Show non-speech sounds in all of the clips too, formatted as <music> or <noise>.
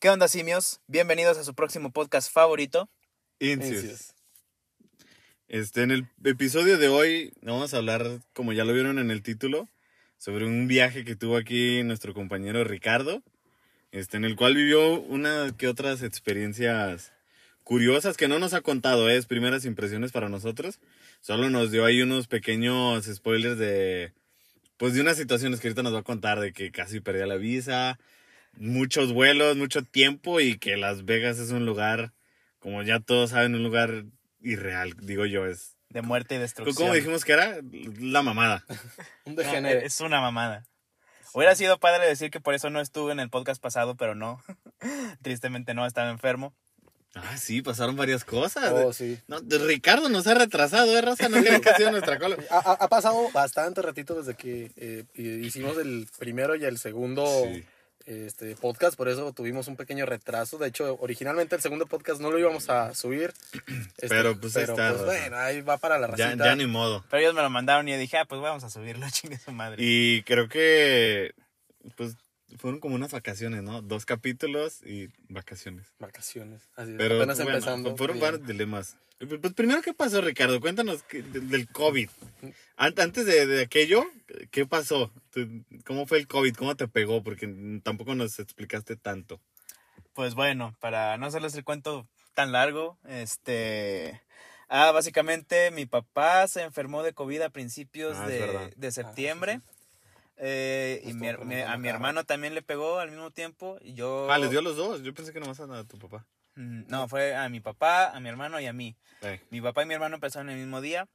¿Qué onda, simios? Bienvenidos a su próximo podcast favorito. Incius. Este, en el episodio de hoy vamos a hablar, como ya lo vieron en el título, sobre un viaje que tuvo aquí nuestro compañero Ricardo, este, en el cual vivió una que otras experiencias curiosas que no nos ha contado, ¿eh? es primeras impresiones para nosotros. Solo nos dio ahí unos pequeños spoilers de, pues de unas situaciones que ahorita nos va a contar, de que casi perdía la visa, muchos vuelos, mucho tiempo y que Las Vegas es un lugar, como ya todos saben, un lugar irreal, digo yo, es... De muerte y destrucción. ¿Cómo dijimos que era? La mamada. <laughs> Un No, es una mamada. Hubiera sido padre decir que por eso no estuve en el podcast pasado, pero no. <laughs> Tristemente no, estaba enfermo. Ah, sí, pasaron varias cosas. Oh, sí. No, de- Ricardo nos ha retrasado, ¿eh, Raza? No creo que sea nuestra cola. <laughs> Ha, ha- ha pasado bastante ratito desde que eh, hicimos el primero y el segundo Sí. Este, podcast, por eso tuvimos un pequeño retraso. De hecho, originalmente el segundo podcast no lo íbamos a subir. <clears throat> Este, Pero, pues, ahí pero, está, pues, bueno, ahí va para la Ya, racita. ya ni modo. Pero ellos me lo mandaron y yo dije, ah, pues vamos a subirlo, <laughs> chingue su madre. Y creo que, pues, fueron como unas vacaciones, ¿no? Dos capítulos y vacaciones. Vacaciones. Así es, Pero apenas bueno, empezando. fueron Bien. varios dilemas. Pues primero, ¿qué pasó, Ricardo? Cuéntanos que- de- del COVID. An- Antes de, de aquello, ¿qué pasó? ¿Cómo fue el COVID? ¿Cómo te pegó? Porque tampoco nos explicaste tanto. Pues bueno, para no hacerles el cuento tan largo, este... Ah, básicamente mi papá se enfermó de COVID a principios Ah, de, de septiembre. Eh, y mi mi- a mi hermano también le pegó al mismo tiempo. Y yo... Ah, les dio a los dos. Yo pensé que nomás a tu papá. Mm, No, fue a mi papá, a mi hermano y a mí. Mi papá y mi hermano empezaron el mismo día.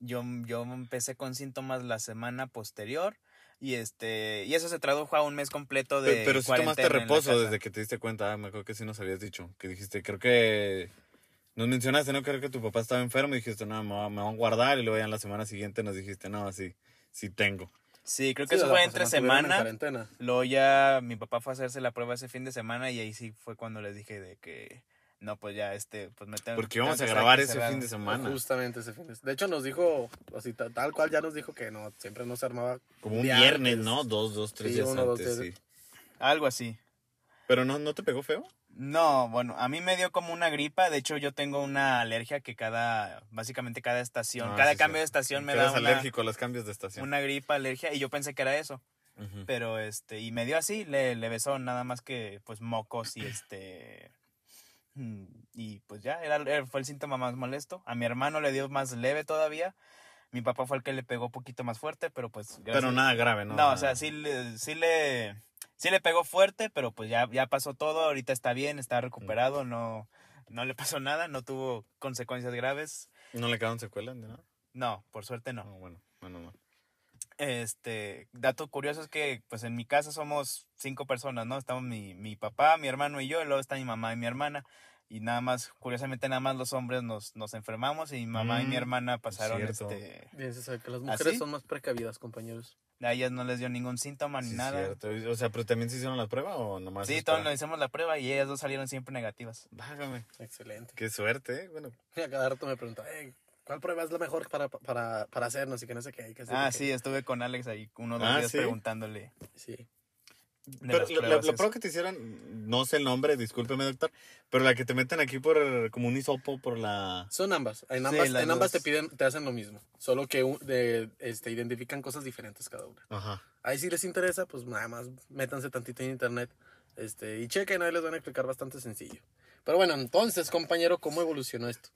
Yo, yo empecé con síntomas la semana posterior. Y este y eso se tradujo a un mes completo de Pero, pero sí tomaste reposo desde que te diste cuenta. Ah, me acuerdo que sí nos habías dicho. Que dijiste, creo que. Nos mencionaste, ¿no? Creo que tu papá estaba enfermo y dijiste, no, me van a guardar. Y luego ya en la semana siguiente nos dijiste, no, sí, sí tengo. Sí, creo Sí, que eso fue entre en semana. cuarentena. Luego ya mi papá fue a hacerse la prueba ese fin de semana y ahí sí fue cuando les dije de que no, pues ya este, pues me tengo Porque íbamos a grabar ese fin de semana. Justamente ese fin de De hecho, nos dijo, así, ta- tal cual ya nos dijo que no, siempre no se armaba. Como un viernes, antes. ¿no? Dos, dos, tres Sí, días uno, dos, antes, sí. Algo así. Pero no, ¿no te pegó feo? No, bueno, a mí me dio como una gripa. De hecho, yo tengo una alergia que cada, básicamente cada estación, Ah, cada sí, cambio sí. de estación me da una, alérgico a los cambios de estación. una gripa, alergia, y yo pensé que era eso. Pero este, y me dio así, le, le besó nada más que pues mocos y este. mm, Y pues ya, era, fue el síntoma más molesto. A mi hermano le dio más leve todavía. Mi papá fue el que le pegó poquito más fuerte, pero pues. Pero nada grave, ¿no? No, o sea, sí le, sí le, sí le pegó fuerte, pero pues ya, ya pasó todo, ahorita está bien, está recuperado, no, no le <laughs> pasó nada, no tuvo consecuencias graves. ¿No le quedaron secuelas ni nada? No, por suerte no. No, bueno, bueno, no. Este, dato curioso es que pues en mi casa somos cinco personas, ¿no? Estamos mi, mi papá, mi hermano y yo, y luego está mi mamá y mi hermana. Y nada más, curiosamente nada más los hombres nos, nos enfermamos y mi mamá y mi Mm, hermana pasaron cierto. este. Bien, se sabe que las ¿Ah, mujeres son más precavidas, compañeros. A ellas no les dio ningún síntoma ni Sí, nada. cierto. O sea, pero también se hicieron la prueba o nomás. Sí, todos nos hicimos la prueba y ellas dos salieron siempre negativas. Válgame. Excelente. Qué suerte, ¿eh? Bueno, Y <laughs> a cada rato me pregunta, "Ey, ¿cuál prueba es la mejor para, para, para hacernos? Y que no sé qué. que Ah, qué". sí, estuve con Alex ahí uno o dos Ah, días ¿sí? preguntándole. Sí. Pero las la, la- prueba que te hicieron, no sé el nombre, discúlpeme, doctor, pero la que te meten aquí por como un hisopo por la. Son ambas. En ambas, en ambas te piden, te hacen lo mismo. Solo que de, este, identifican cosas diferentes cada una. Ajá. Ahí si les interesa, pues nada más métanse tantito en internet este, y chequen, ahí les van a explicar bastante sencillo. Pero bueno, entonces, compañero, ¿cómo evolucionó esto?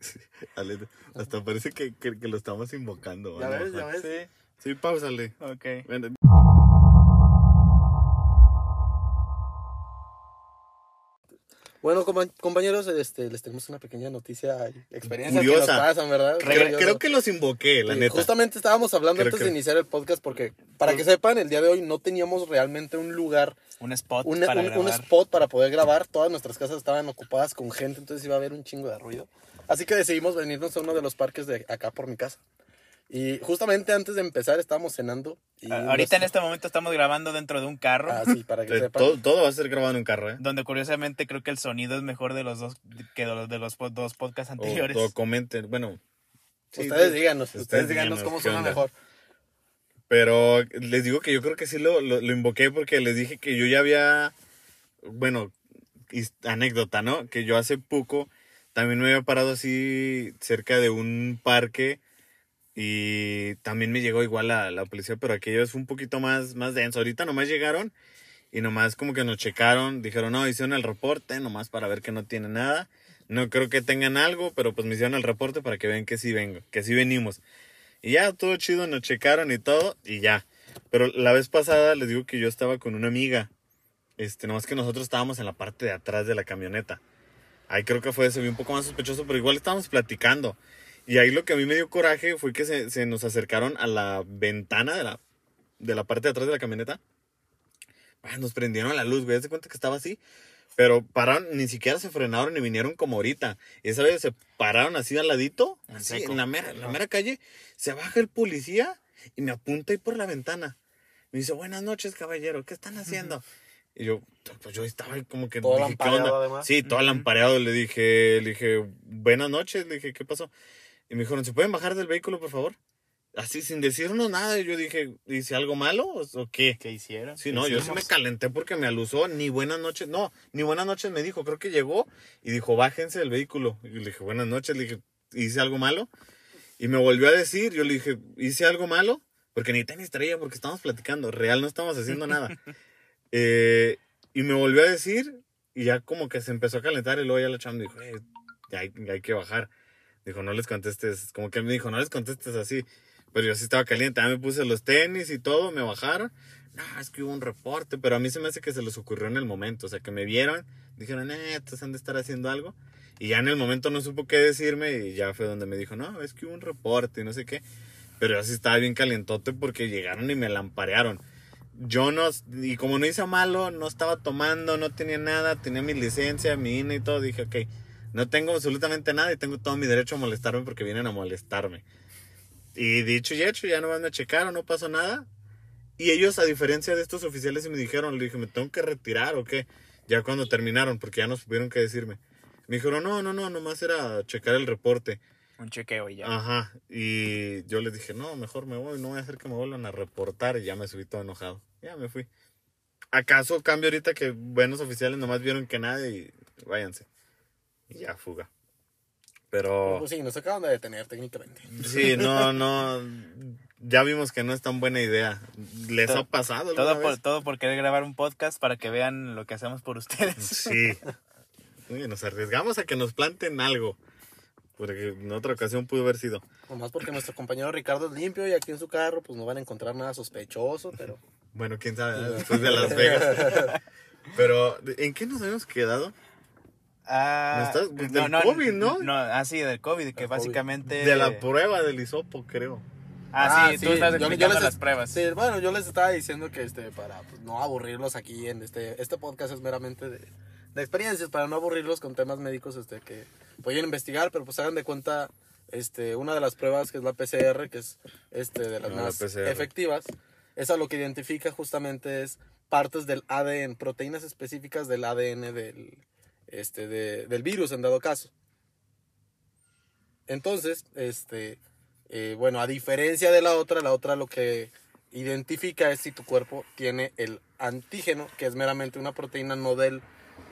<laughs> Ale, hasta parece que, que, que lo estamos invocando. Ya ves, ya ves. Sí, Sí, pausale. ok. Ven, Bueno, compa- compañeros, este, les tenemos una pequeña noticia y experiencia que nos pasan, ¿verdad? Creo, que los invoqué, la Sí, neta. Justamente estábamos hablando Creo antes que- de iniciar el podcast porque, para que sepan, el día de hoy no teníamos realmente un lugar, Un spot un, para un- un grabar. spot para poder grabar. Todas nuestras casas estaban ocupadas con gente, entonces iba a haber un chingo de ruido. Así que decidimos venirnos a uno de los parques de acá por mi casa. Y justamente antes de empezar estábamos cenando. Y Ahorita en este momento estamos grabando dentro de un carro. Ah, sí, para que Eh, sepan. todo, todo va a ser grabado en un carro, ¿eh? Donde curiosamente creo que el sonido es mejor de los dos que de los, de los dos podcasts anteriores. o comenten, bueno. sí, ustedes sí. díganos, Ustedes ustedes díganos cómo suena onda. mejor. Pero les digo que yo creo que sí lo, lo, lo invoqué porque les dije que yo ya había bueno, anécdota, ¿no? Que yo hace poco también me había parado así cerca de un parque y también me llegó igual la, la policía, pero aquello es un poquito más, más denso. Ahorita nomás llegaron y nomás como que nos checaron, dijeron, no, hicieron el reporte, nomás para ver que no tiene nada. No creo que tengan algo, pero pues me hicieron el reporte para que vean que sí vengo, que sí venimos. Y ya, todo chido, nos checaron y todo, y ya. Pero la vez pasada les digo que yo estaba con una amiga. Este, nomás que nosotros estábamos en la parte de atrás de la camioneta. Ahí creo que fue, se vio un poco más sospechoso, pero igual estábamos platicando. Y ahí lo que a mí me dio coraje fue que se, se nos acercaron a la ventana de la, de la parte de atrás de la camioneta. Ah, nos prendieron la luz, güey. ¿Se cuenta que estaba así? Pero pararon, ni siquiera se frenaron ni vinieron como ahorita. Y esa vez se pararon así al ladito, En así, en la mera, en la mera calle. Se baja el policía y me apunta ahí por la ventana. Me dice, buenas noches, caballero, ¿qué están haciendo? Y yo, pues yo estaba ahí como que Todo dije, ¿qué onda? además. Sí, todo Ujú. lampareado. Le dije, le dije, buenas noches. Le dije, ¿qué pasó? Y me dijeron, ¿se pueden bajar del vehículo, por favor? Así, sin decirnos nada. Y yo dije, ¿hice algo malo o, qué? ¿Qué hicieron? Sí, ¿Qué no, yo sí me calenté porque me alusó, ni buenas noches, no, ni buenas noches me dijo, creo que llegó y dijo, bájense del vehículo. Y le dije, buenas noches, le dije, ¿hice algo malo? Y me volvió a decir, yo le dije, ¿hice algo malo? Porque ni tenis traía porque estábamos platicando, real no estamos haciendo nada. <laughs> Eh, y me volvió a decir, y ya como que se empezó a calentar y luego ya la me dijo, "Eh, ya hay, ya hay que bajar. Dijo, no les contestes, como que me dijo, no les contestes así. Pero yo sí estaba caliente, ya me puse los tenis y todo, me bajaron. No, es que hubo un reporte, pero a mí se me hace que se les ocurrió en el momento. O sea, que me vieron, dijeron, eh, estos han de estar haciendo algo. Y ya en el momento no supo qué decirme y ya fue donde me dijo, no, es que hubo un reporte y no sé qué. Pero yo sí estaba bien calientote porque llegaron y me lamparearon. Yo no, y como no hice malo, no estaba tomando, no tenía nada, tenía mi licencia, mi INE y todo. Dije, ok, no tengo absolutamente nada y tengo todo mi derecho a molestarme porque vienen a molestarme. Y dicho y hecho, ya nomás me checaron, no pasó nada. Y ellos, a diferencia de estos oficiales, me dijeron, le dije, ¿me tengo que retirar o qué? Ya cuando terminaron, porque ya no supieron qué decirme. Me dijeron, no, no, no, nomás era checar el reporte. Un chequeo y ya. Ajá. Y yo les dije, no, mejor me voy, no voy a hacer que me vuelvan a reportar. Y ya me subí todo enojado. Ya me fui. ¿Acaso cambio ahorita que buenos oficiales nomás vieron que nada y váyanse? Y ya, fuga. Pero... Pues sí, nos acaban de detener técnicamente. Sí, no, no. Ya vimos que no es tan buena idea. ¿Les To- ha pasado Todo por, vez? todo por querer grabar un podcast para que vean lo que hacemos por ustedes. Sí. Oye, nos arriesgamos a que nos planten algo. Porque en otra ocasión pudo haber sido. Nomás porque nuestro compañero Ricardo es limpio y aquí en su carro pues no van a encontrar nada sospechoso, pero... Bueno, quién sabe, después de Las Vegas. <laughs> Pero, ¿en qué nos habíamos quedado? Ah, ¿Me estás- pues, del COVID, ¿no? No, ah, sí, del COVID, que COVID. básicamente... De la prueba del hisopo, creo. Ah, sí, tú estás yo- yo les- las pruebas. Sí, bueno, yo les estaba diciendo que este, para pues, no aburrirlos aquí en este, este podcast es meramente de, de experiencias, para no aburrirlos con temas médicos este, que pueden investigar, pero pues hagan de cuenta este, una de las pruebas que es la PCR, que es este, de las No, la más PCR. efectivas, esa lo que identifica justamente es partes del ADN, proteínas específicas del ADN del, este, de- del virus en dado caso. Entonces, este, eh, bueno, a diferencia de la otra, la otra lo que identifica es si tu cuerpo tiene el antígeno, que es meramente una proteína no del,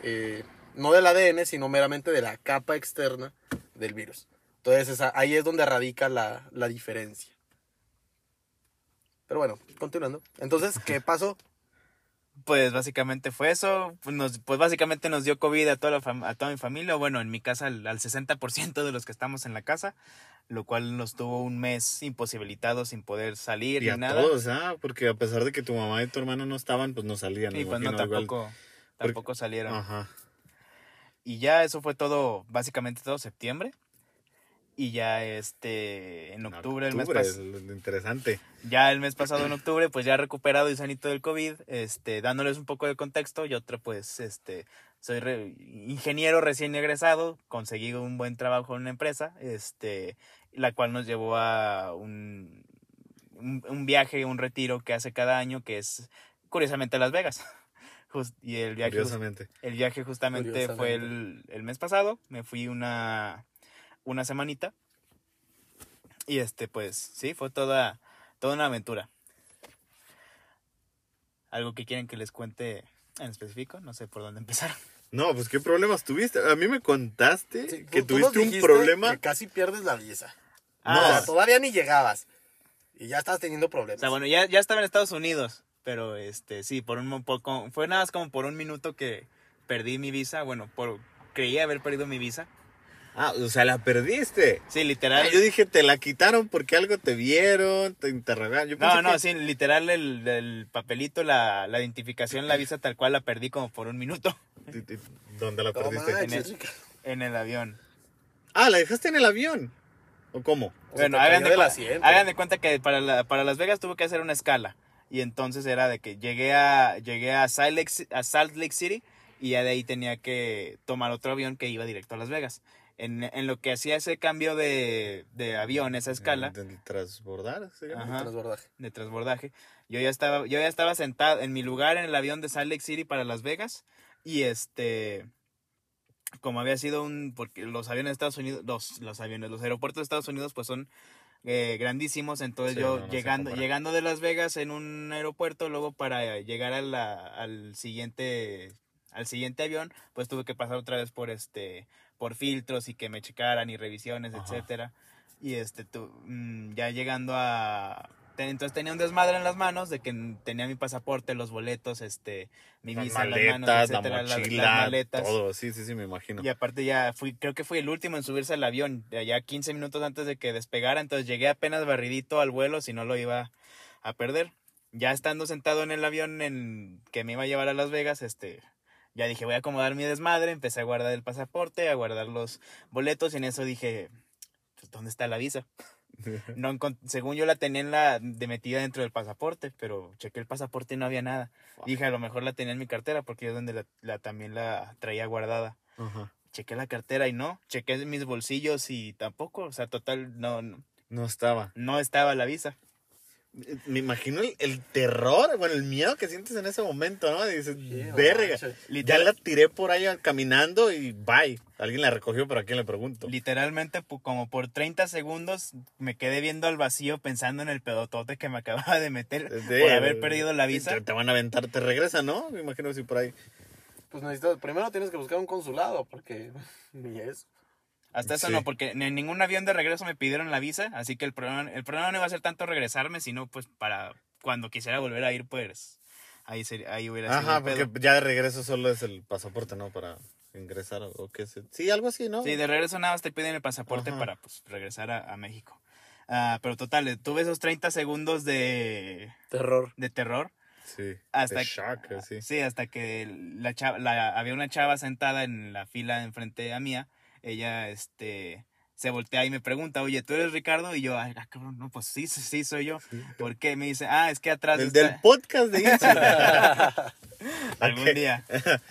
eh, no del ADN, sino meramente de la capa externa del virus. Entonces, ahí es donde radica la, la diferencia. Pero bueno, continuando. Entonces, ¿qué pasó? Pues básicamente fue eso. Pues, nos, pues básicamente nos dio COVID a toda, la a toda mi familia. Bueno, en mi casa al, al 60% de los que estamos en la casa. Lo cual nos tuvo un mes imposibilitados sin poder salir Y ni a nada. todos, ¿ah? Porque a pesar de que tu mamá y tu hermano no estaban, pues no salían. y pues no, igual. tampoco, tampoco salieron. Ajá. Y ya eso fue todo, básicamente todo septiembre. Y ya este, en octubre, el mes pasado. interesante. ya el mes pasado en octubre, pues ya recuperado y sanito del COVID, este, dándoles un poco de contexto, yo otra pues, este, soy re- ingeniero recién egresado, conseguí un buen trabajo en una empresa, este, la cual nos llevó a un, un, un viaje, un retiro que hace cada año, que es curiosamente a Las Vegas. <laughs> Just- y el viaje, Curiosamente. el viaje justamente fue el, el mes pasado, me fui una, una semanita. Y este, pues, sí, fue toda, toda una aventura. Algo que quieren que les cuente En específico, no sé por dónde empezar. No, pues qué problemas tuviste. A mí me contaste Sí, que tú- tú nos tuviste un problema. Que casi pierdes la visa. Ah, o sea, todavía ni llegabas. Y ya estás teniendo O problemas. sea, bueno, ya, ya estaba en Estados Unidos, pero este, sí, por un poco, fue nada más como por un minuto que perdí mi visa, bueno, por, creí haber perdido mi visa. Ah, o sea, la perdiste. Sí, literal. Ah, yo dije, te la quitaron porque algo te vieron, te interrogaron. Yo pensé no, no, que- sí, literal el, el papelito, la, la identificación, la visa tal cual la perdí como por un minuto ¿Dónde la perdiste? En el- en el avión. Ah, la dejaste en el avión. ¿O cómo? O sea, Bueno, te hagan de, asiento. hagan de cuenta que para, la- para Las Vegas tuve que hacer una escala. Y entonces era de que llegué a, llegué a, Salt Lake, Ci- a Salt Lake City y ya de ahí tenía que tomar otro avión que iba directo a Las Vegas. En, en lo que hacía ese cambio de, de avión, esa escala, De, de transbordar, llama. Ajá. Transbordaje. de transbordaje, yo ya estaba, yo ya estaba sentado en mi lugar en el avión de Salt Lake City para Las Vegas. Y este, como había sido un, porque los aviones de Estados Unidos, los, los aviones, los aeropuertos de Estados Unidos pues son eh, grandísimos, entonces Sí, yo no, no se llegando, llegando de Las Vegas en un aeropuerto, luego para llegar a la, al siguiente, al siguiente avión, pues tuve que pasar otra vez por este, por filtros y que me checaran y revisiones, Ajá. etcétera. Y este, tu- mm, ya llegando a, entonces tenía un desmadre en las manos de que tenía mi pasaporte, los boletos, este, mi Las visa en las manos, maletas, etcétera, la- mochila, las maletas. todo. Sí, sí, sí, me imagino. Y aparte ya fui, creo que fui el último en subirse al avión, allá 15 minutos antes de que despegara, entonces llegué apenas barridito al vuelo, si no lo iba a perder. Ya estando sentado en el avión en que me iba a llevar a Las Vegas, este, ya dije, voy a acomodar mi desmadre, empecé a guardar el pasaporte, a guardar los boletos y en eso dije, pues, ¿dónde está la visa? <laughs> No según yo la tenía en la de metida dentro del pasaporte, pero chequé el pasaporte y no había nada. Dije, a lo mejor la tenía en mi cartera porque es donde la, la- también la traía guardada Ajá. chequé la cartera y no, chequé mis bolsillos y tampoco, o sea, total, no, no, No estaba. no estaba la visa. Me imagino el, el terror, bueno, el miedo que sientes en ese momento, ¿no? Dices, verga. Ya la tiré por ahí caminando y bye. Alguien la recogió, pero ¿a quién le pregunto? Literalmente, como por 30 segundos, me quedé viendo al vacío pensando en el pedotote que me <laughs> acababa de meter De- por haber perdido la visa. Te, te van a aventar, te regresa, ¿no? Me imagino si por ahí. Pues necesitas, primero tienes que buscar un consulado, porque <laughs> ni eso. Hasta eso Sí. no, porque en ningún avión de regreso me pidieron la visa, así que el problema, el problema no iba a ser tanto regresarme, sino pues para cuando quisiera volver a ir, pues ahí, sería, ahí hubiera sido Ajá, el pedo. porque ya de regreso solo es el pasaporte, ¿no? Para ingresar o, qué sé. Sí, algo así, ¿no? Sí, de regreso nada más te piden el pasaporte Ajá. para pues, regresar a, a México. Ah, pero total, eh, tuve esos 30 segundos de, Terror. de terror. Sí. Hasta de shock, así. Sí, hasta que la chava, la, había una chava sentada en la fila enfrente a mía. Ella, este, se voltea y me pregunta, oye, ¿tú eres Ricardo? Y yo, ah, cabrón, no, pues sí, sí, sí, soy yo. ¿Por qué? Me dice, ah, es que atrás El está- del podcast de <laughs> Instagram. algún día. <laughs>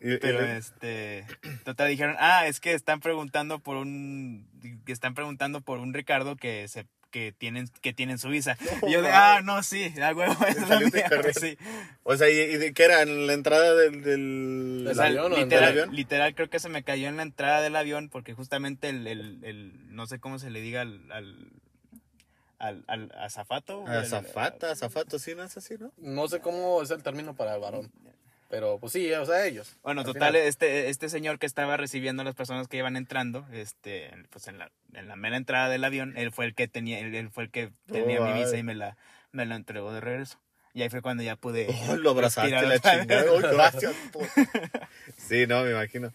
Pero este, total dijeron, ah, es que están preguntando por un, que están preguntando por un Ricardo que se, que tienen, que tienen su visa. No, y yo de, ah, no, sí, a huevo, <laughs> es la mía", <laughs> sí. O sea, ¿y, y qué era? ¿En la entrada del, del, O sea, avión o del literal, avión? literal creo que se me cayó en la entrada del avión porque justamente el, el, el no sé cómo se le diga al, al, al, al azafato. el- Azafata, azafato, sí, no es así, ¿no? No sé cómo es el término para el varón. Pero pues sí, o sea, ellos. Bueno, Al total, final. este, este señor que estaba recibiendo a las personas que iban entrando, este, pues en la, en la mera entrada del avión, él fue el que tenía, él, él fue el que tenía Oh, mi visa ay. y me la, me la entregó de regreso. Y ahí fue cuando ya pude. <laughs> Oh, lo abrazaste la chingada. Oh, gracias. <laughs> sí, no, me imagino.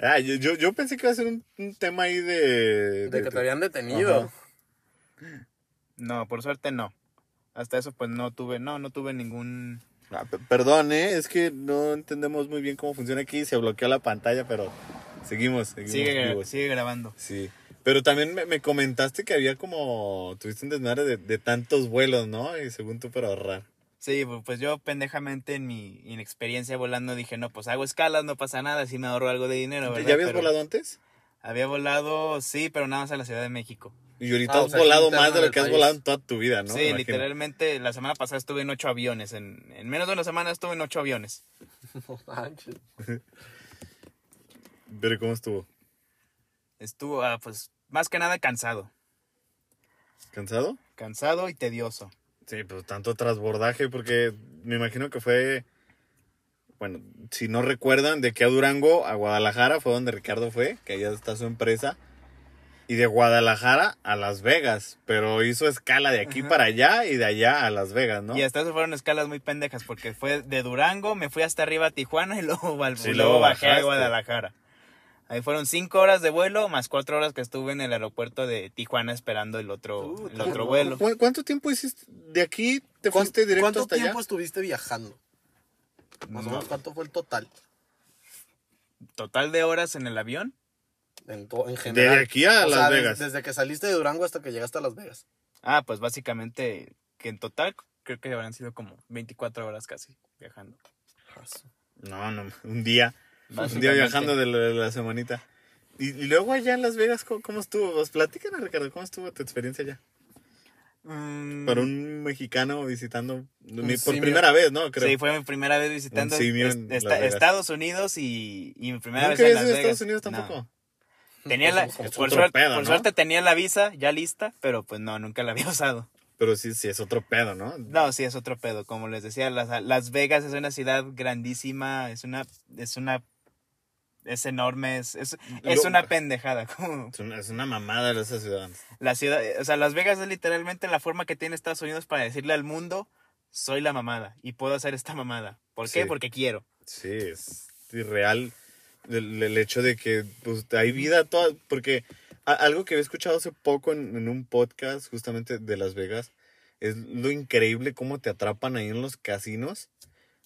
Ah, yo, yo, yo pensé que iba a ser un, un tema ahí de... De que te habían detenido. Ajá. No, por suerte no. Hasta eso pues no tuve, no, no tuve ningún... Ah, pe- perdón, ¿eh? Es que no entendemos muy bien cómo funciona aquí. Se bloqueó la pantalla, pero seguimos, seguimos Sigue, vivos. sigue grabando. Sí. Pero también me, me comentaste que había como... Tuviste un desmadre de, de tantos vuelos, ¿no? Y según tú para ahorrar. Sí, pu- pues yo pendejamente en mi inexperiencia volando dije, no, pues hago escalas, no pasa nada, así me ahorro algo de dinero, ¿verdad? ¿Ya habías Pero volado antes? Había volado, sí, pero nada más a la Ciudad de México. Y ahorita Ah, o has sea, volado más de lo que has país. volado en toda tu vida, ¿no? Sí, literalmente la semana pasada estuve en ocho aviones. En, en menos de una semana estuve en ocho aviones. <laughs> No manches. <laughs> Pero ¿cómo estuvo? Estuvo, ah, pues, más que nada cansado. ¿Cansado? Cansado y tedioso. Sí, pues tanto transbordaje, porque me imagino que fue. bueno, si no recuerdan, de que a Durango, a Guadalajara, fue donde Ricardo fue, que allá está su empresa. Y de Guadalajara a Las Vegas, pero hizo escala de aquí Ajá. para allá y de allá a Las Vegas, ¿no? Y hasta eso fueron escalas muy pendejas, porque fue de Durango, me fui hasta arriba a Tijuana y <laughs> luego, al- Sí, luego luego bajé a. Guadalajara. Ahí fueron cinco horas de vuelo, más cuatro horas que estuve en el aeropuerto de Tijuana esperando el otro, Uh, el otro vuelo. ¿Cu- ¿Cuánto tiempo hiciste? ¿De aquí te ¿Cuán- fuiste directo ¿Cuánto hasta tiempo estuviste viajando? Más o No. menos, ¿cuánto fue el total? Total de horas en el avión. En, to- en general. Desde aquí a O Las sea, des- Vegas. Desde que saliste de Durango hasta que llegaste a Las Vegas. Ah, pues básicamente que en total creo que habrán sido como 24 horas casi viajando. No, no, un día. Un día viajando de la, de la semanita. Y, y luego allá en Las Vegas, ¿cómo, cómo estuvo? Pues platícanos, Ricardo, ¿cómo estuvo tu experiencia allá? Mm, Para un mexicano visitando mi- por primera vez, ¿no? Creo. Sí, fue mi primera vez visitando est-. Estados Unidos y, y mi primera ¿Nunca vez en Las Vegas. Estados Unidos No. Tenía la, Es por, suerte, pedo, por ¿no? suerte tenía la visa ya lista, pero pues no, nunca la había <laughs> usado. Pero sí, sí, es otro pedo, ¿no? No, sí es otro pedo. Como les decía, Las, Las Vegas es una ciudad grandísima, es una, es una, es enorme, es, es, es una pendejada. <laughs> Es una, es una mamada esa ciudad. la ciudad, o sea, Las Vegas es literalmente la forma que tiene Estados Unidos para decirle al mundo, soy la mamada y puedo hacer esta mamada. ¿Por qué? Sí. Porque quiero. Sí, es irreal el, el hecho de que pues, hay vida toda, porque a- algo que había escuchado hace poco en, en un podcast justamente de Las Vegas es lo increíble cómo te atrapan ahí en los casinos.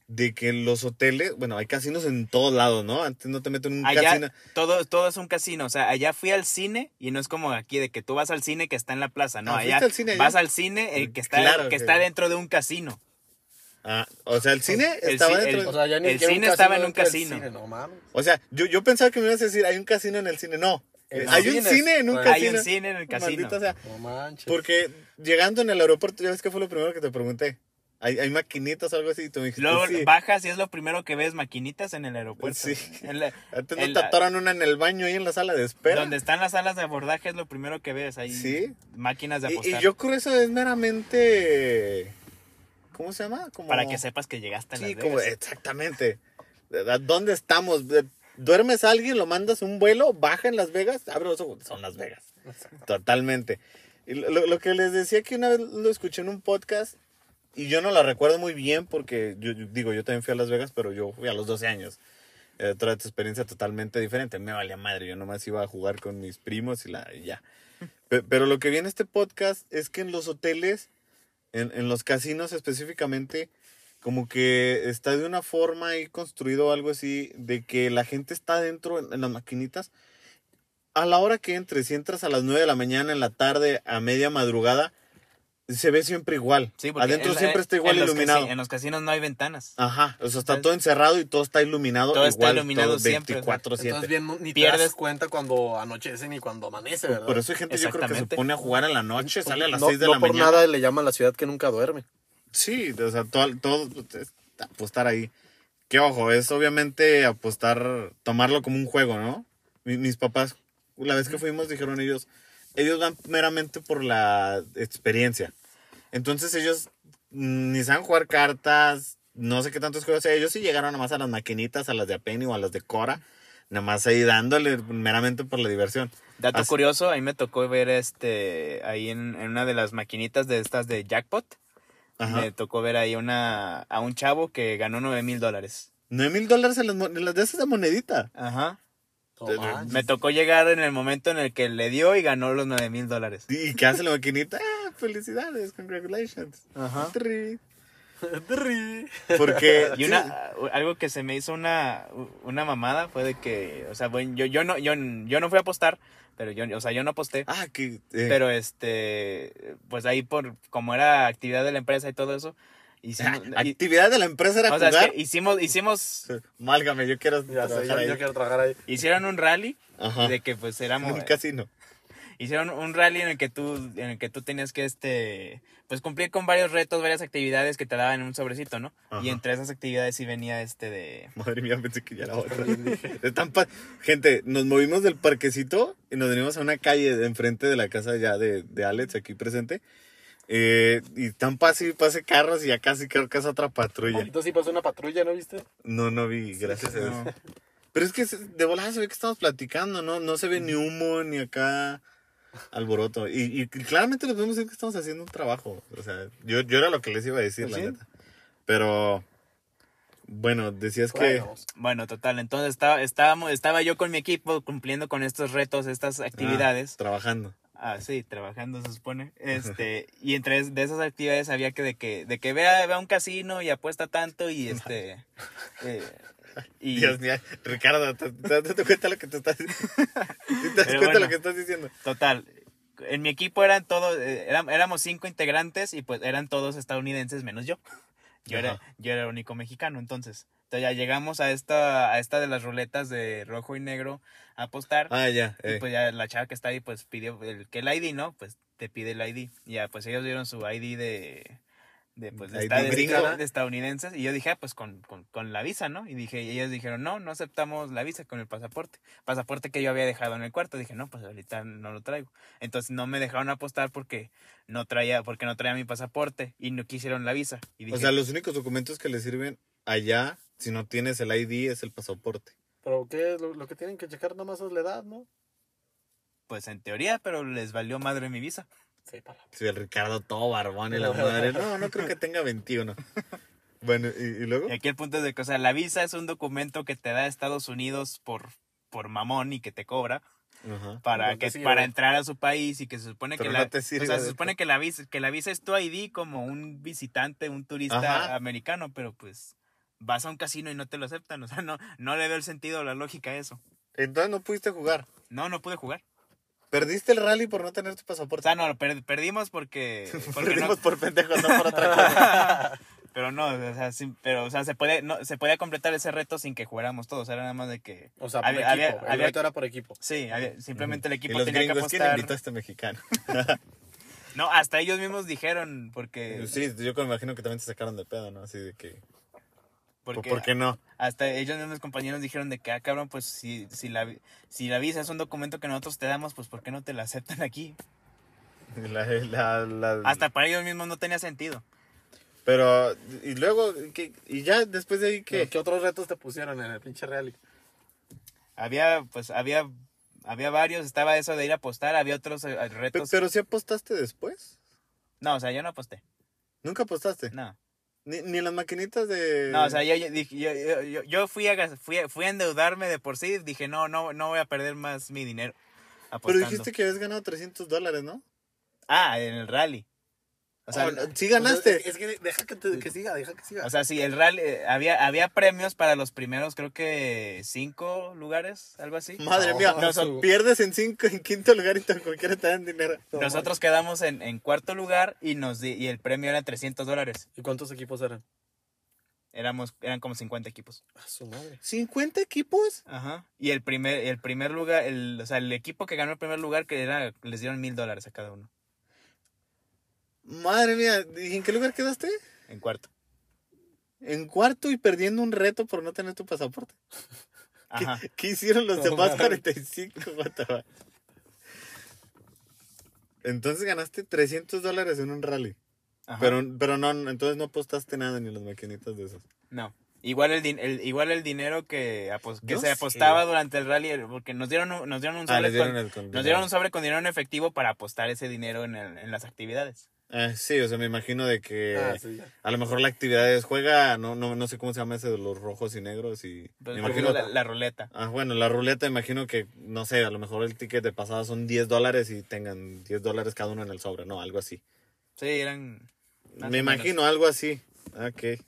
De que en los hoteles, bueno, hay casinos en todos lados, ¿no? Antes no te meten en un Allá casino. todo, todo es un casino. O sea, allá fui al cine y no es como aquí de que tú vas al cine que está en la plaza. No, Ah, allá ¿fuiste al cine allá? vas al cine que está, Claro que que- está dentro de un casino. Ah, o sea, el cine El estaba ci- dentro. el- O sea, ya ni El cine estaba en un casino. cine, no mames. O sea, yo, yo pensaba que me ibas a decir, hay un casino en el cine. No, En hay un cine en un Hay casino. Hay un cine en el casino. Maldita sea. No manches. Porque llegando en el aeropuerto, ya ves que fue lo primero que te pregunté. ¿Hay, hay maquinitas o algo así? Y tú me dijiste, Luego sí. bajas y es lo primero que ves, maquinitas en el aeropuerto. Sí. En la- <laughs> Antes no en te la- atoran una en el baño ahí en la sala de espera. donde están las salas de abordaje es lo primero que ves. Ahí Sí. máquinas de Y, apostar. y yo creo eso es meramente... ¿Cómo se llama? Como... Para que sepas que llegaste a Sí, Las como Vegas. exactamente. ¿A ¿Dónde estamos? ¿Duermes a alguien, lo mandas un vuelo, baja en Las Vegas? Abre los ojos, son Las Vegas. Totalmente. Y lo, lo- que les decía que una vez lo escuché en un podcast y yo no la recuerdo muy bien porque yo, yo digo, yo también fui a Las Vegas, pero yo fui a los 12 años. Era otra experiencia totalmente diferente. Me valía madre, yo nomás iba a jugar con mis primos y, la, y ya. <laughs> Pe- Pero lo que vi en este podcast es que en los hoteles, en, en los casinos específicamente, como que está de una forma ahí construido algo así, de que la gente está dentro en, en las maquinitas. A la hora que entres, si entras a las 9 de la mañana, en la tarde, a media madrugada, se ve siempre igual. Sí, porque Adentro en- siempre está igual en los iluminado. casi- en los casinos no hay ventanas. Ajá, o sea, está Entonces- todo encerrado y todo está iluminado. Todo está igual, iluminado todo siempre, o sea, 24/7. Entonces bien, no- ni te Pierdes- das cuenta cuando anochece ni cuando amanece, ¿verdad? Por eso hay gente yo creo que se pone a jugar en la noche, sale a las no, 6 de no la por mañana. nada le llaman la ciudad que nunca duerme. Sí, o sea, todo, todo apostar ahí. Que ojo, es obviamente apostar, tomarlo como un juego, ¿no? Mi- mis papás, la vez que fuimos, dijeron ellos, ellos van meramente por la experiencia. Entonces ellos ni saben jugar cartas, no sé qué tantos juegos. O sea, ellos sí llegaron nada más a las maquinitas, a las de Apenny o a las de Cora, nada más ahí dándole meramente por la diversión. Dato Así- curioso, ahí me tocó ver este, ahí en, en una de las maquinitas de estas de jackpot, Ajá. me tocó ver ahí una, a un chavo que ganó 9 mil dólares. 9 mil dólares en las, mo- en las de esas de monedita. Ajá. Me tocó llegar en el momento en el que le dio y ganó los 9 mil dólares. ¿Y qué hace la maquinita? Ah, felicidades, congratulations. Ajá. Tri. <laughs> Porque Y una, algo que se me hizo una, una mamada fue de que, o sea, bueno, yo, yo no, yo, yo no fui a apostar, pero yo, o sea, yo no aposté. Ah, que. eh, Pero este, pues ahí por, como era actividad de la empresa y todo eso, hicimos, y- actividad de la empresa era o sea, es jugar. que hicimos, hicimos, Málgame, yo quiero Ya sé, trabajar yo, ahí. yo quiero trabajar ahí. hicieron un rally Ajá. de que pues En éramos, <laughs> un casino. hicieron un rally en el que tú, en el que tú tenías que este, pues cumplir con varios retos, varias actividades que te daban en un sobrecito, ¿no? Ajá. Y entre esas actividades sí venía este de, Madre mía, pensé que ya era otra. <laughs> Están pa- Gente, nos movimos del parquecito y nos venimos a una calle de enfrente de la casa ya de, de Alex, aquí presente. Eh, y están pase y pase carros y ya casi creo que es otra patrulla. Entonces sí pasó una patrulla, ¿no viste? No, no vi, gracias a Dios. No. Pero es que de volada se ve que estamos platicando, ¿no? No se ve ni humo ni acá alboroto. Y, y claramente les podemos decir que estamos haciendo un trabajo. O sea, yo, yo era lo que les iba a decir, Pues la sí. neta. Pero, bueno, decías que... Bueno, Bueno, total, entonces estaba, estábamos, estaba yo con mi equipo cumpliendo con estos retos, estas actividades. Ah, trabajando. Ah, sí, trabajando se supone. <laughs> Este, y entre de esas actividades había que de que, de que vea, vea un casino y apuesta tanto y este <laughs> eh, y Dios mío, Ricardo, ¿te, te, te, te cuenta lo que te estás ¿Sí <laughs> ¿Te das cuenta bueno. lo que estás diciendo? total. En mi equipo eran todos, eh, eram- éramos cinco integrantes y pues eran todos estadounidenses menos yo. Yo era, yo era el único mexicano, entonces. Entonces ya llegamos a esta, a esta de las ruletas de rojo y negro a apostar. Ah, ya. Y eh. pues ya la chava que está ahí, pues pidió el, que el ID, ¿no? Pues te pide el ID. Ya, pues ellos dieron su ID de, de, pues, de, estadounidenses. Y yo dije, ah, pues con, con, con la visa, ¿no? Y dije, y ellos dijeron, no, no aceptamos la visa con el pasaporte. Pasaporte que yo había dejado en el cuarto. Dije, no, pues ahorita no lo traigo. Entonces no me dejaron apostar porque no traía, porque no traía mi pasaporte y no quisieron la visa. Y dije, O sea, los únicos documentos que le sirven allá, si no tienes el ID, es el pasaporte. Pero ¿qué? Lo, lo que tienen que checar nada más es la edad, ¿no? pues en teoría, pero les valió madre mi visa. Sí, para. Sí, el Ricardo todo barbón y la madre. No, no creo que tenga 21. <laughs> Bueno, ¿y, y luego? Y aquí el punto es de que, o sea, la visa es un documento que te da Estados Unidos por, por mamón y que te cobra Ajá. para No que sirve. para entrar a su país y que se supone Pero que no la o sea, se supone que la visa que la visa es tu ID como un visitante, un turista Ajá. americano, pero pues vas a un casino y no te lo aceptan, <laughs> o sea, no no le veo el sentido o la lógica a eso. Entonces no pudiste jugar. No, no pude jugar. Perdiste el rally por no tener tu O pasaporte. sea, no, per- perdimos porque, <laughs> porque no- Perdimos por pendejos, no por otra <laughs> cosa. pero no, o sea, sí, pero o sea, se puede no se podía completar ese reto sin que jugáramos todos, era nada más de que O sea, por Había- equipo. había- el había- reto era por equipo. Sí, había- simplemente el y equipo los tenía que gringos, ¿quién apostar. invitó a este mexicano? No, hasta ellos mismos dijeron porque, Sí, yo me imagino que también se sacaron de pedo, ¿no? Así de que... porque ¿Por qué no? hasta ellos mismos compañeros dijeron de que ah cabrón, pues si si la si la visa es un documento que nosotros te damos, pues ¿por qué no te la aceptan aquí? <laughs> La- la- la- Hasta para ellos mismos no tenía sentido. Pero, y luego, ¿qué? y ya después de ahí, ¿Qué? ¿qué? otros retos te pusieron en el pinche rally? Había pues había había varios, estaba eso de ir a apostar, había otros eh, retos. Pero si apostaste después. No, o sea, yo no aposté. Nunca apostaste. No. Ni, ni las maquinitas de... No, o sea, yo, yo, yo, yo- fui, a, fui, a- fui a endeudarme de por sí. Dije, no, no, no voy a perder más mi dinero. Pero dijiste que habías ganado 300 dólares, ¿no? Ah, en el rally. O sea, Oh, sí ganaste. O sea, es que deja que, te- que siga, deja que siga. o sea, sí, el rally, eh, había, había premios para los primeros, creo que cinco lugares, algo así. Madre No, mía, no, o sea, su- pierdes en cinco, en quinto lugar y tan cualquiera te dan dinero. No, Nosotros quedamos en, en cuarto lugar y nos di- y el premio era 300 dólares. ¿Y cuántos equipos eran? Éramos, eran como 50 equipos. A su madre. ¿50 equipos? Ajá. Y el primer, el primer lugar, el, o sea, el equipo que ganó el primer lugar, que era, les dieron mil dólares a cada uno. Madre mía, ¿y en qué lugar quedaste? En cuarto. En cuarto y perdiendo un reto por no tener tu pasaporte. <laughs> ¿Qué, Ajá. qué hicieron los demás mames. 45? What the fuck? Entonces ganaste 300 dólares en un rally. Ajá. Pero, pero no, entonces no apostaste nada ni las maquinitas de esos. No. Igual el, igual el dinero que, apos- que Yo se apostaba durante el rally, porque nos dieron un, nos dieron un Ah, sobre dieron con, nos dieron un sobre con dinero en efectivo para apostar ese dinero en, el- en las actividades. Ah, sí, o sea, me imagino de que Ah, sí, a lo mejor la actividad es juega, no, no, no sé cómo se llama ese de los rojos y negros y me imagino, la, la ruleta. ah, bueno, la ruleta imagino que, no sé, a lo mejor el ticket de pasada son 10 dólares y tengan 10 dólares cada uno en el sobre, no, algo así. Sí, eran... me imagino algo así, ok.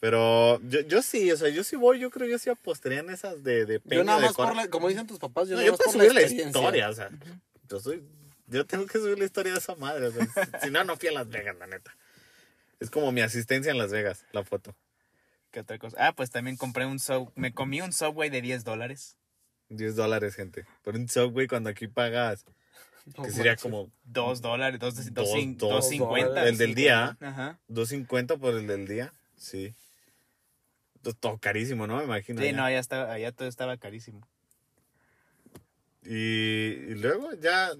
Pero yo, yo sí, o sea, yo sí voy, yo creo yo sí apostaría en esas de, de Yo peña, nada de más por la, como dicen tus papás, yo No, nada yo más por la subir la experiencia. historia, o sea, yo soy, yo tengo que subir la historia de esa madre, o sea, si, no, no fui a Las Vegas, la neta. Es como mi asistencia en Las Vegas, la foto. ¿Qué otra cosa? Ah, pues también compré un sub... Me comí un Subway de 10 dólares. 10 dólares, gente. Por un Subway cuando aquí pagas, No que sería manches. como 2 dólares, 2 dos, Dos- cin- dos dos cincuenta. dólares. el del día, ¿ah? Ajá. 2.50 por el del día. Sí. To- Todo carísimo, ¿no? Me imagino. Sí, no, allá, estaba, allá todo estaba carísimo. Y, y luego ya,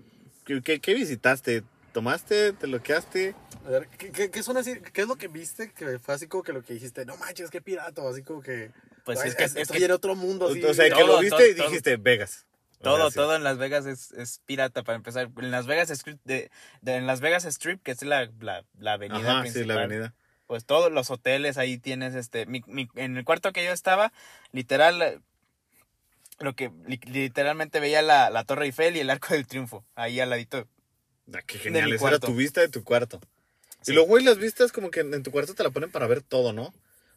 ¿qué, qué- qué visitaste? tomaste, te loqueaste. A ver, ¿qué, qué, qué son así? ¿Qué es lo que viste que fue así como que lo que dijiste? No manches, qué pirata, así como que... Pues "Ay, es que, es estoy que en otro mundo, así. o sea, que todo, lo viste y todo, dijiste Vegas. O sea, todo, sí. todo en Las Vegas es, es pirata para empezar. En Las Vegas Strip, de, de- en Las Vegas Strip, que es la, la, la avenida Ajá, sí, principal. la avenida. Pues todos los hoteles ahí tienes este. Mi, mi- en el cuarto que yo estaba, literal. Lo que li- literalmente veía la, la Torre Eiffel y el Arco del Triunfo. Ahí al ladito. Ah, qué De genial, esa era tu vista de tu cuarto. Sí. Y luego, güey, las vistas como que en tu cuarto te la ponen para ver todo, ¿no?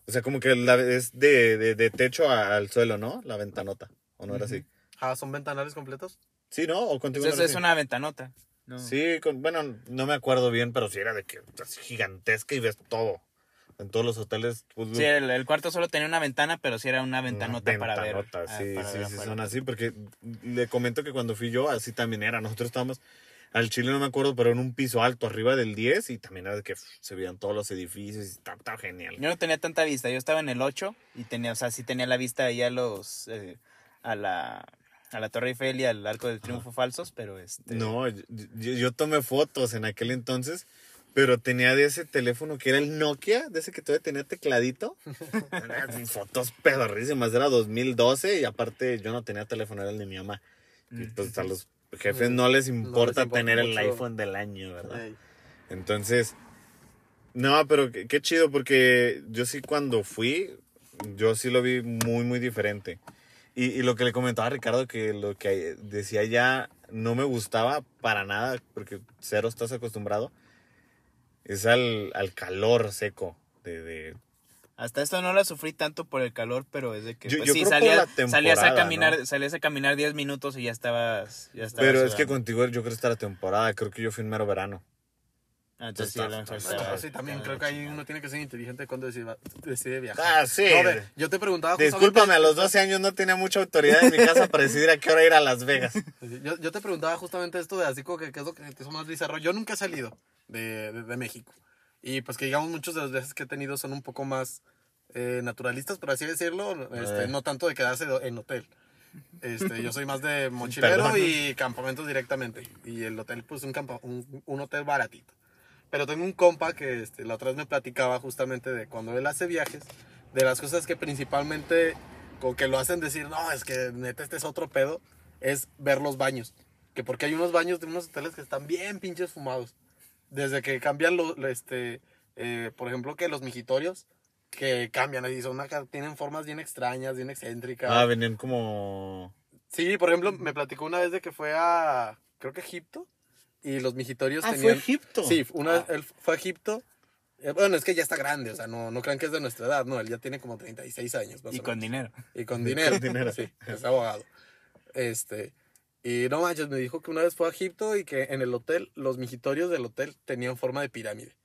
O sea, como que la, es de, de, de techo a- al suelo, ¿no? La ventanota. ¿O no era así? Ah, ¿son ventanales completos? Sí, ¿no? ¿O contigo Entonces no era es así? una ventanota. No. Sí, con- bueno, no me acuerdo bien, pero sí era de que así gigantesca y ves todo. En todos los hoteles. Pues, Sí, el, el cuarto solo tenía una ventana, pero sí era una una ventanota, para ver. ventanota, ah, Sí, para sí, ver sí, son así, porque le comento que cuando fui yo, así también era. Nosotros estábamos al Chile, no me acuerdo, pero en un piso alto, arriba del 10, y también era de que se veían todos los edificios y estaba, estaba genial. Yo no tenía tanta vista, yo estaba en el 8 y tenía, o sea, sí tenía la vista ahí a los, eh, a la, a la Torre Eiffel y al Arco del Triunfo falsos, pero este... No, yo, yo- yo tomé fotos en aquel entonces, pero tenía de ese teléfono que era el Nokia, de ese que todavía tenía tecladito. <laughs> Eran fotos pedorrísimas, era 2012 y aparte yo no tenía teléfono, era el de mi mamá. Y pues a los jefes no les importa importa tener el iPhone del año, ¿verdad? Entonces, no, pero qué, qué chido, porque yo sí cuando fui, yo sí lo vi muy, muy diferente. Y, y lo que le comentaba a Ricardo, que lo que decía ya no me gustaba para nada, porque cero estás acostumbrado, es al, al calor seco. De, de- Hasta esto no la sufrí tanto por el calor, pero es de que Yo- pues, yo sí, salías, salías a caminar, ¿no? salías a caminar 10 minutos y ya estabas, ya estabas pero es que contigo yo creo que está la temporada, creo que yo fui en mero verano. Ah, entonces sí, está- también creo que ahí uno tiene que ser inteligente cuando decide, decide viajar. Ah, sí. No, yo te preguntaba Discúlpame, a los 12 años no tenía mucha autoridad en mi casa para decidir a qué hora ir a Las Vegas. <laughs> Yo, yo te preguntaba justamente esto de así como que qué es lo que te hizo más bizarro. Yo nunca he salido de, de, de México. Y pues que digamos muchos de los viajes que he tenido son un poco más eh, naturalistas, por así decirlo. Este, Eh. no tanto de quedarse en hotel. Este, yo soy más de <laughs> mochilero Perdón. y campamentos directamente. Y el hotel, pues un, campa- un, un hotel baratito. Pero tengo un compa que este, la otra vez me platicaba justamente de cuando él hace viajes, de las cosas que principalmente como que lo hacen decir, no, es que neta este es otro pedo, es ver los baños. Que porque hay unos baños de unos hoteles que están bien pinches fumados. Desde que cambian los, este, eh, por ejemplo, que los mijitorios, que cambian ahí, son acá, tienen formas bien extrañas, bien excéntricas. Ah, venían como... Sí, por ejemplo, me platicó una vez de que fue a, creo que Egipto, y los mijitorios Ah, fue tenían... Egipto. Sí, una vez Ah. él fue a Egipto. Eh, Bueno, es que ya está grande, o sea, no, no crean que es de nuestra edad, no, él ya tiene como 36 años. Y con dinero. Y con dinero. dinero. Sí, es abogado. Este, y no manches, me dijo que una vez fue a Egipto y que en el hotel, los mijitorios del hotel tenían forma de pirámide.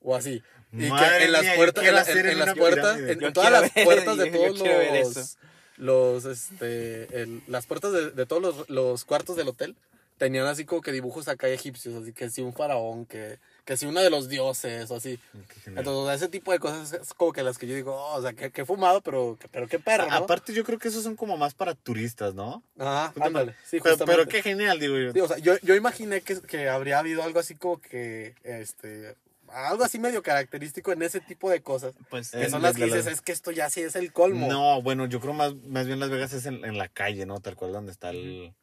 O así. Y Madre que en las mía, puertas, en, la- en- hacer en en las puertas, en, todas las ver- puertas de todos los, los, este, el- las puertas de, de todos los, los cuartos del hotel tenían así como que dibujos acá egipcios, así que si un faraón, que, que si uno de los dioses, o así. Entonces, o sea, ese tipo de cosas es como que las que yo digo, oh, o sea, que, que fumado, pero, que- pero qué perro, Aparte, yo creo que esos son como más para turistas, ¿no? Ajá, ándale. Sí, pero, justamente. pero qué genial, digo yo. Sí, o sea, yo, yo imaginé que, que habría habido algo así como que, este, algo así medio característico en ese tipo de cosas. Pues Que son las que dices, es que esto ya sí es el colmo. No, bueno, yo creo más, más bien Las Vegas es en, en la calle, ¿no? Tal cual donde está el...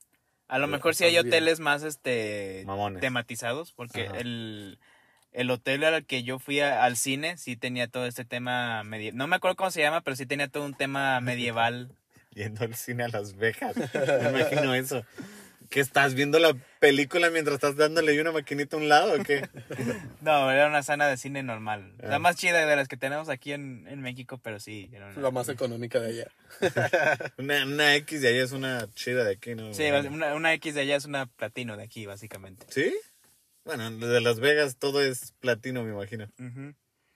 a lo mejor sí hay hoteles más este Mamones. tematizados, porque Ajá. el, el hotel al que yo fui a- al cine sí tenía todo este tema medieval. No me acuerdo cómo se llama, pero sí tenía todo un tema <laughs> medieval. Yendo al cine a Las Vegas. Me imagino eso. ¿Qué estás viendo la película mientras estás dándole una maquinita a un lado o qué? <laughs> No, era una sala de cine normal. Ah. La más chida de las que tenemos aquí en, en México, pero sí. era una- La más económica de allá. <laughs> Una, una X de ahí es una chida de aquí, ¿no? Sí, una, una X de allá es una platino de aquí, básicamente. ¿Sí? Bueno, de Las Vegas todo es platino, me imagino.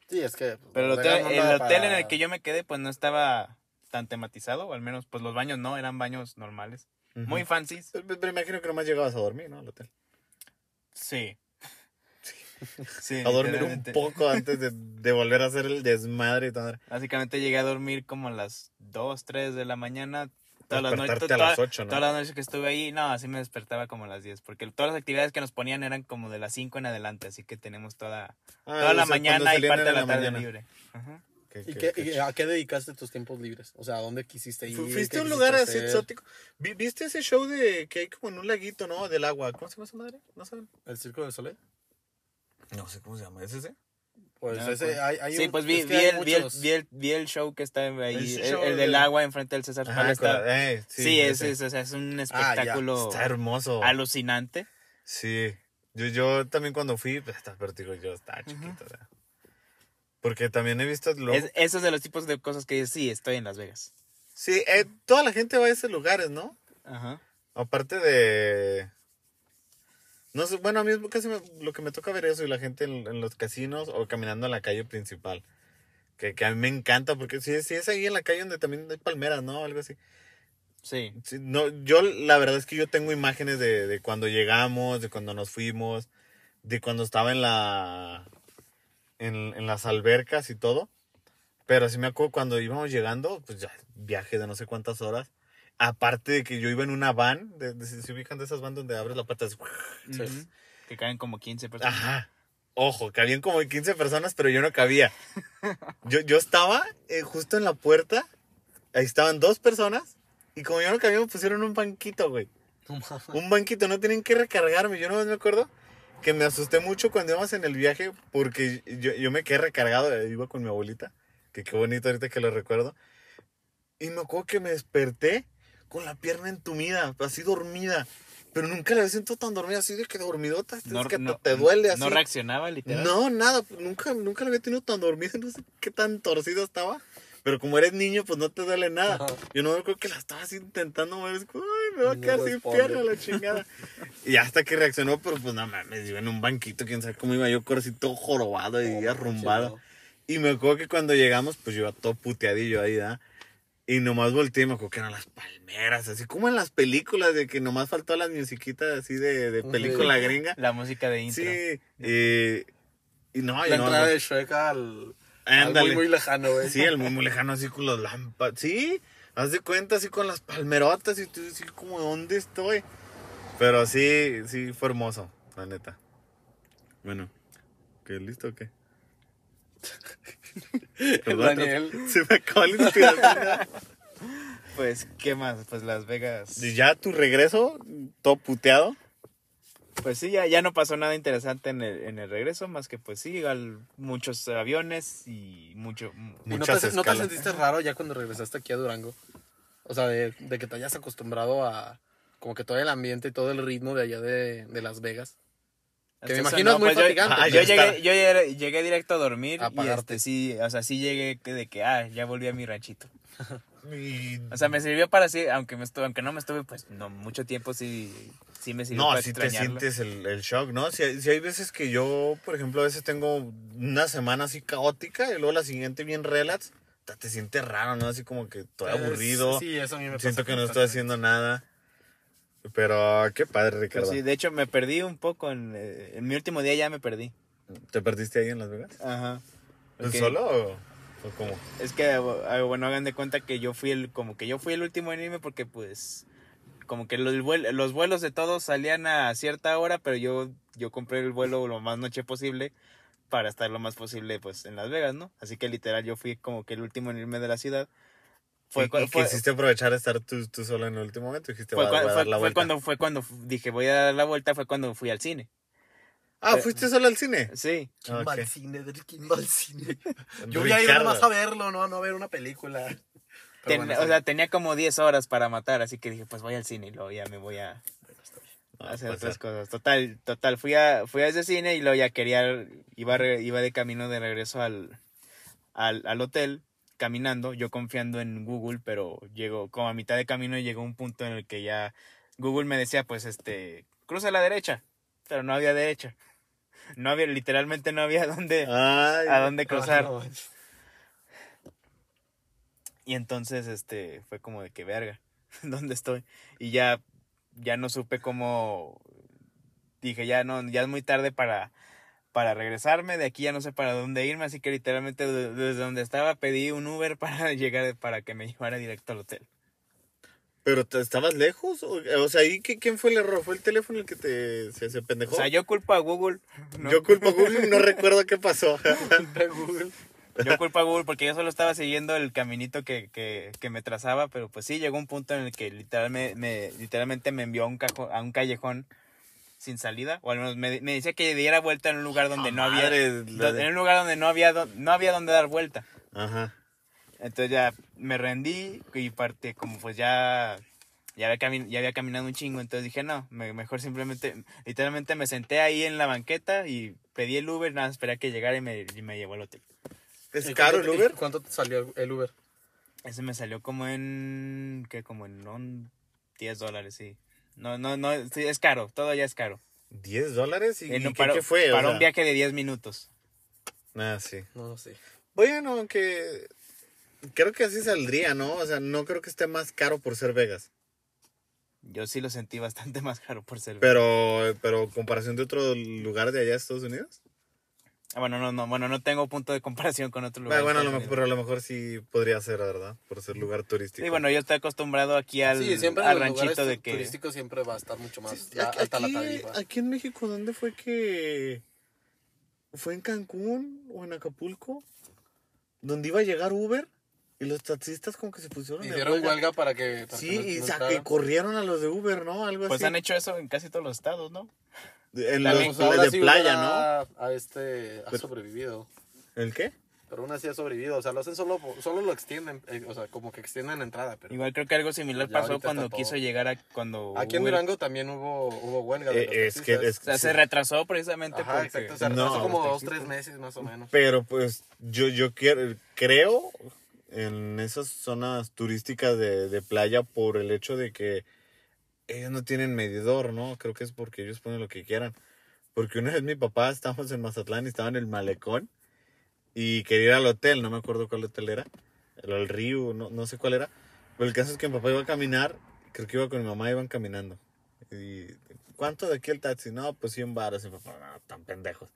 Sí, es que... pues, Pero el hotel, no el hotel en el que yo me quedé, pues no estaba tan tematizado, o al menos, pues los baños no, eran baños normales. Muy fancies. Pero, pero imagino que nomás llegabas a dormir, ¿no? Al hotel. Sí. Sí, A dormir un poco antes de, de volver a hacer el desmadre y todo. Básicamente llegué a dormir como a las 2, 3 de la mañana. todas las, noches, a toda- las 8, ¿no? todas las noches que estuve ahí, no, así me despertaba como a las 10, porque todas las actividades que nos ponían eran como de las 5 en adelante, así que tenemos toda, Ah, toda la sea, mañana y parte de la tarde mañana. libre. Ajá. ¿Qué- ¿Y, qué- qué- qué y a qué dedicaste tus tiempos libres? O sea, ¿a dónde quisiste ir? Fu- ¿Qué Fuiste a un lugar así exótico. Vi- ¿Viste ese show de que hay como en un laguito, no? Del agua. ¿Cómo se llama esa madre? ¿No saben? ¿El Circo del Soleil? No sé cómo se llama. ¿Es ese? Pues No, ese, pues- hay, hay sí, un- pues vi, es que vi, hay el, vi, el, muchos. vi, el, vi el show que está ahí, El el, el del agua enfrente del César Ajá, está, eh, sí, es, ese. es, o sea, es un ya. espectáculo Está hermoso. alucinante. Sí. Yo, yo también cuando fui, pues, digo, yo estaba chiquito. o sea. Porque también he visto... luego- Es, esos de los tipos de cosas que sí, estoy en Las Vegas. Sí, eh, toda la gente va a esos lugares, ¿no? Ajá. Aparte de... No sé, bueno, a mí es casi me- lo que me toca ver eso y la gente en, en los casinos o caminando en la calle principal. Que, que a mí me encanta porque si, es- si es ahí en la calle donde también hay palmeras, ¿no? Algo así. Sí. Sí, no, yo la verdad es que yo tengo imágenes de, de cuando llegamos, de cuando nos fuimos, de cuando estaba en la en, en las albercas y todo. Pero sí me acuerdo cuando íbamos llegando, pues ya viaje de no sé cuántas horas. Aparte de que yo iba en una van, de, de- ¿se ubican de esas van donde abres la puerta? Ujú. Que caen como 15 personas. Ajá. Ojo, cabían como 15 personas, pero yo no cabía. <laughs> Yo, yo estaba eh, justo en la puerta, ahí estaban dos personas, y como yo no cabía me pusieron un banquito, güey. No. Un banquito, no tienen que recargarme. Yo no me acuerdo que me asusté mucho cuando íbamos en el viaje porque yo, yo me quedé recargado, eh, iba con mi abuelita, que qué bonito ahorita que lo recuerdo. Y me acuerdo que me desperté con la pierna entumida, así dormida. Pero nunca la había sentido tan dormida, así de que dormidota, es que te- te duele así. No reaccionaba, literal. No, nada, nunca, nunca la había tenido tan dormida, no sé qué tan torcido estaba. Pero como eres niño, pues no te duele nada. Ajá. Yo no me acuerdo que la estaba así intentando mover, es como, ay, <laughs> me va a quedar sin pierna la chingada. <laughs> y hasta que reaccionó, pero pues no mames, iba en un banquito, quién sabe cómo iba yo, corro así todo jorobado y Oh, arrumbado. chingado. Y me acuerdo que cuando llegamos, pues yo iba todo puteadillo ahí, ¿verdad? Y nomás volteé y me acuerdo que eran las palmeras, así como en las películas, de que nomás faltó las musiquitas así de, de película gringa. La música de intro. Sí, y, y no, La y no, entrada no. de Shrek al, al muy, muy lejano, güey. Sí, el muy, muy lejano, así con los lámparas. Sí, haz de cuenta, así con las palmerotas y tú, así como, ¿dónde estoy? Pero sí, sí, fue hermoso, la neta. Bueno, ¿qué listo o qué? <laughs> Perdón, Daniel. Se me acabó la inspiración. <laughs> Pues, ¿qué más? Pues Las Vegas. y ya tu regreso, todo puteado. Pues sí, ya, ya no pasó nada interesante en el, en el regreso, más que pues sí, al- muchos aviones y mucho... ¿Y no te, Muchas no te sentiste raro ya cuando regresaste aquí a Durango? O sea, de, de que te hayas acostumbrado a como que todo el ambiente y todo el ritmo de allá de, de Las Vegas. Que me imagino es muy pues yo- fatigante. Ah, Yo, ya llegué, está. yo llegué, llegué directo a dormir A y este sí, o sea, sí llegué que- de que, ah, ya volví a mi ranchito. <laughs> O sea, me sirvió para sí, aunque me estuve, aunque no me estuve, pues no mucho tiempo sí, sí me sirvió No, para así te extrañarlo. sientes el, el shock, ¿no? Si hay, si hay veces que yo, por ejemplo, a veces tengo una semana así caótica y luego la siguiente bien relax, ta- te sientes raro, ¿no? Así como que estoy Es- aburrido, Sí, eso a mí me siento pasa que no estoy constantemente. haciendo nada. Pero qué padre, Pues Ricardo. sí, de hecho me perdí un poco en, eh, en mi último día ya me perdí. ¿Te perdiste ahí en Las Vegas? Ajá. ¿Tú Porque solo o, o cómo? Es que, ah, bueno, hagan de cuenta que yo fui el, como que yo fui el último en irme porque pues, como que los, vuel- los vuelos de todos salían a cierta hora, pero yo, yo compré el vuelo lo más noche posible para estar lo más posible pues en Las Vegas, ¿no? Así que literal yo fui como que el último en irme de la ciudad. Fue, ¿Y, cua- y fue- quisiste aprovechar de estar tú, tú solo en el último momento? Dijiste, fue voy a- cua- voy a fue- dar la fue vuelta. cuando fue cuando dije voy a dar la vuelta fue cuando fui al cine. Ah, ¿fuiste solo al cine? Sí. ¿Quién Ok. va al cine? ¿Quién va al cine? <laughs> Yo voy a ir nomás a verlo, no, no a ver una película. Ten- bueno, o sea, tenía como 10 horas para matar, así que dije, pues voy al cine y luego ya me voy a hacer otras cosas. Total, total, fui a, fui a ese cine y luego ya quería, iba, iba de camino de regreso al, al, al hotel, caminando, yo confiando en Google, pero llegó, como a mitad de camino llegó un punto en el que ya Google me decía, pues, este, cruza a la derecha, pero no había derecha. No había, literalmente no había <laughs> dónde, Ay, a dónde cruzar. no. Y entonces, este, fue como de que verga, <laughs> ¿dónde estoy? Y ya, ya no supe cómo, dije, ya no, ya es muy tarde para, para regresarme, de aquí ya no sé para dónde irme, así que literalmente de- desde donde estaba pedí un Uber <laughs> para llegar, para que me llevara directo al hotel. ¿Pero te- estabas lejos? O, o sea, ¿ahí qué- quién fue el error? ¿Fue el teléfono el que te se, se pendejó? O sea, yo culpo a Google. ¿no? Yo culpo a Google y no <laughs> recuerdo qué pasó. Google. Yo culpo a Google porque yo solo estaba siguiendo el caminito que, que, que me trazaba, pero pues sí, llegó un punto en el que literal me, me- literalmente me envió a un, cajo- a un callejón sin salida, o al menos me, me decía que diera vuelta en un lugar donde no había, madre, do- en un lugar donde no había, do- no había donde dar vuelta. Ajá. Entonces ya me rendí y parte como pues ya ya había, cami- ya había caminado un chingo, entonces dije, no, me- mejor simplemente, literalmente me senté ahí en la banqueta y pedí el Uber, nada, esperé a que llegara y me, y me llevó al hotel. ¿Es ¿Y caro el Uber? ¿Cuánto te salió el Uber? Ese me salió como en, que como en un 10 dólares, sí. No, no, no, sí, es caro, todo ya es caro. ¿10 dólares? ¿Y, En y un- qué, para, qué fue? O para sea, un viaje de 10 minutos. Ah, sí. No sé. Bueno, aunque creo que así saldría, ¿no? O sea, no creo que esté más caro por ser Vegas. Yo sí lo sentí bastante <laughs> más caro por ser. Pero, pero comparación de otro lugar de allá de Estados Unidos. Ah, Bueno, no, no, bueno, no tengo punto de comparación con otro Ah, lugar. de bueno, a lo Estados mejor, pero a lo mejor sí podría ser, ¿verdad? Por ser lugar turístico. Sí, bueno, yo estoy acostumbrado aquí al, sí, siempre al ranchito de que... turísticos siempre va a estar mucho más Sí, la- aquí, alta la aquí- tarifa. aquí en México, ¿dónde fue que fue en Cancún o en Acapulco? Donde iba a llegar Uber y los taxistas como que se pusieron Hicieron huelga. huelga para que... para Sí, que no- y no que corrieron a los de Uber, ¿no? Algo Pues así. han hecho eso en casi todos los estados, ¿no? En también, los ahora de sí playa, ¿no? ha- A este, ha Pero- sobrevivido. ¿El qué? Pero aún así ha sobrevivido. O sea, lo hacen solo, solo lo extienden. eh, o sea, como que extienden la entrada. Pero Igual creo que algo similar pasó cuando quiso todo. llegar a... cuando aquí en Durango también hubo, hubo huelga. De Eh, los es que- taxistas. es O sea, Sí. se retrasó precisamente Ajá, porque... exacto. Se No. retrasó como dos, tres meses más o menos. Pero pues yo, yo quiero, creo en esas zonas turísticas de, de playa por el hecho de que ellos no tienen medidor, ¿no? Creo que es porque ellos ponen lo que quieran. Porque una vez mi papá, estábamos en Mazatlán y estaba en el malecón y quería ir al hotel, no me acuerdo cuál hotel era, el, río, no, no sé cuál era. Pero el caso es que mi papá iba a caminar, creo que iba con mi mamá, iban caminando. Y, ¿Cuánto de aquí el taxi? No, pues 100 baros. Y mi papá, no, tan pendejos.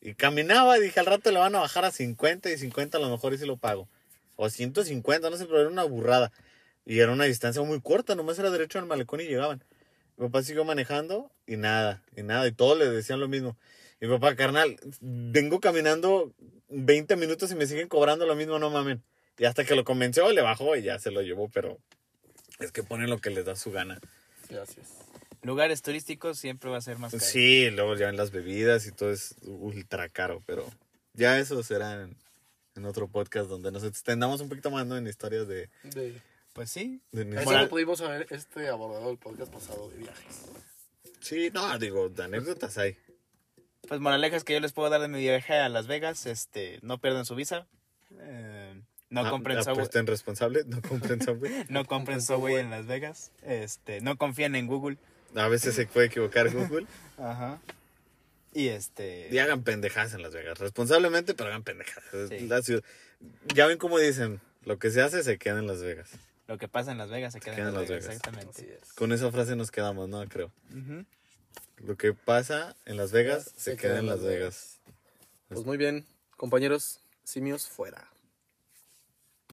Y caminaba, y dije, al rato le van a bajar a 50 y 50 a lo mejor y si lo pago. O 150, no sé, pero era una burrada. Y era una distancia muy corta, nomás era derecho al malecón y llegaban. Mi papá siguió manejando y nada, y nada, y todos le decían lo mismo. Y mi papá, carnal, vengo caminando 20 minutos y me siguen cobrando lo mismo, no mamen. Y hasta que lo convenció, le bajó y ya se lo llevó, pero es que ponen lo que les da su gana. Es. Lugares turísticos siempre va a ser más caro. Sí, luego ya en las bebidas y todo es ultra caro, pero ya eso será en, en otro podcast donde nos extendamos un poquito más ¿no? en historias de... De, Pues sí. de mis- eso lo pudimos haber este, abordado el podcast pasado de viajes. Sí, no, digo, de anécdotas hay. Pues moralejas que yo les puedo dar de mi viaje a Las Vegas, este, no pierdan su visa. eh, no Ah, compren ah, Subway. pues, estén responsables, no compren Subway. <laughs> No compren Subway en Las Vegas. Este, no confíen en Google. A veces se puede equivocar Google. <laughs> Ajá. Y este. Y hagan pendejadas en Las Vegas. Responsablemente, pero hagan pendejadas. Sí. la ciudad- Ya ven cómo dicen, lo que se hace se queda en Las Vegas. Lo que pasa en Las Vegas se queda, en Las Vegas. Exactamente. es. Con esa frase nos quedamos, ¿no? Creo. Lo que pasa en Las Vegas se, queda en Las Vegas. Pues muy bien, compañeros, simios fuera.